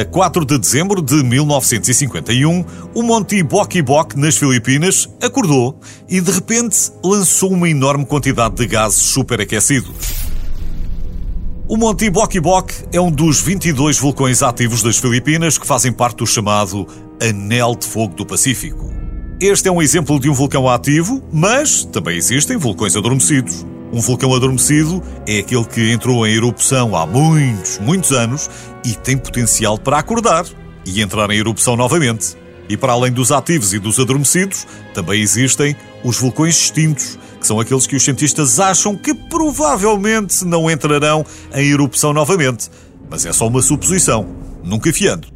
A 4 de dezembro de 1951, o Monte Boki Bok, nas Filipinas, acordou e de repente lançou uma enorme quantidade de gases superaquecidos. O Monte Boki Bok é um dos 22 vulcões ativos das Filipinas que fazem parte do chamado Anel de Fogo do Pacífico. Este é um exemplo de um vulcão ativo, mas também existem vulcões adormecidos. Um vulcão adormecido é aquele que entrou em erupção há muitos, muitos anos e tem potencial para acordar e entrar em erupção novamente. E para além dos ativos e dos adormecidos, também existem os vulcões extintos, que são aqueles que os cientistas acham que provavelmente não entrarão em erupção novamente. Mas é só uma suposição, nunca fiando.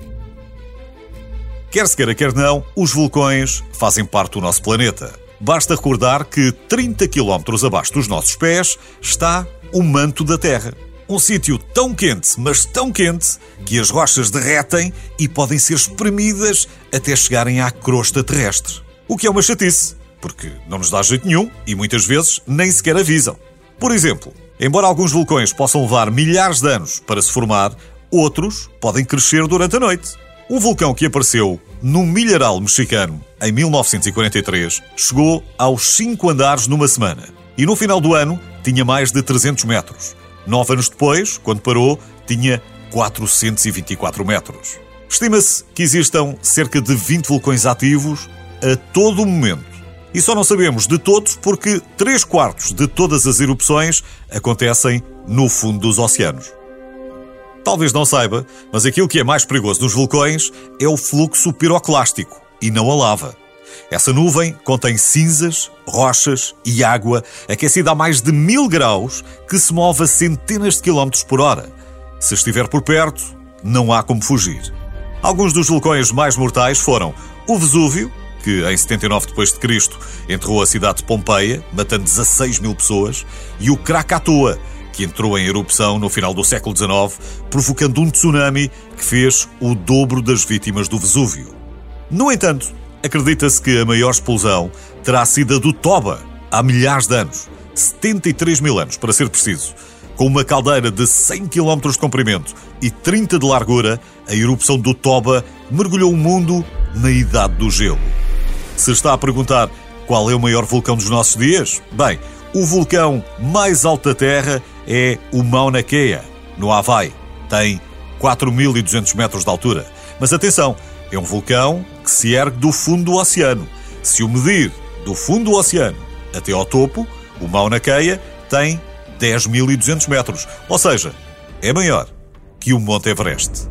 Quer se queira, quer não, os vulcões fazem parte do nosso planeta. Basta recordar que 30 km abaixo dos nossos pés está o manto da Terra. Um sítio tão quente, mas tão quente, que as rochas derretem e podem ser espremidas até chegarem à crosta terrestre. O que é uma chatice, porque não nos dá jeito nenhum e muitas vezes nem sequer avisam. Por exemplo, embora alguns vulcões possam levar milhares de anos para se formar, outros podem crescer durante a noite. Um vulcão que apareceu no milharal mexicano em 1943 chegou aos 5 andares numa semana e no final do ano tinha mais de 300 metros. Nove anos depois, quando parou, tinha 424 metros. Estima-se que existam cerca de 20 vulcões ativos a todo momento. E só não sabemos de todos porque 3 quartos de todas as erupções acontecem no fundo dos oceanos. Talvez não saiba, mas aquilo que é mais perigoso nos vulcões é o fluxo piroclástico e não a lava. Essa nuvem contém cinzas, rochas e água aquecida a mais de mil graus que se move a centenas de quilómetros por hora. Se estiver por perto, não há como fugir. Alguns dos vulcões mais mortais foram o Vesúvio, que em 79 d.C. enterrou a cidade de Pompeia, matando 16 mil pessoas, e o Krakatoa, que entrou em erupção no final do século XIX, provocando um tsunami que fez o dobro das vítimas do Vesúvio. No entanto, acredita-se que a maior explosão terá sido a do Toba, há milhares de anos, 73 mil anos para ser preciso. Com uma caldeira de 100 km de comprimento e 30 de largura, a erupção do Toba mergulhou o mundo na Idade do Gelo. Se está a perguntar qual é o maior vulcão dos nossos dias, bem, o vulcão mais alto da Terra é o Mauna Kea, no Havaí. Tem 4.200 metros de altura. Mas atenção, é um vulcão que se ergue do fundo do oceano. Se o medir do fundo do oceano até ao topo, o Mauna Kea tem 10.200 metros. Ou seja, é maior que o Monte Everest.